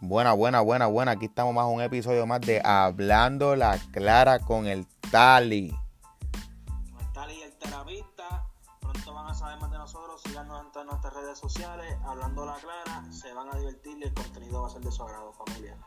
Buena, buena, buena, buena. Aquí estamos más un episodio más de Hablando la Clara con el Tali. Con el Tali y el terapista. Pronto van a saber más de nosotros. Síganos en todas nuestras redes sociales. Hablando la Clara. Se van a divertir y el contenido va a ser de su agrado, familia.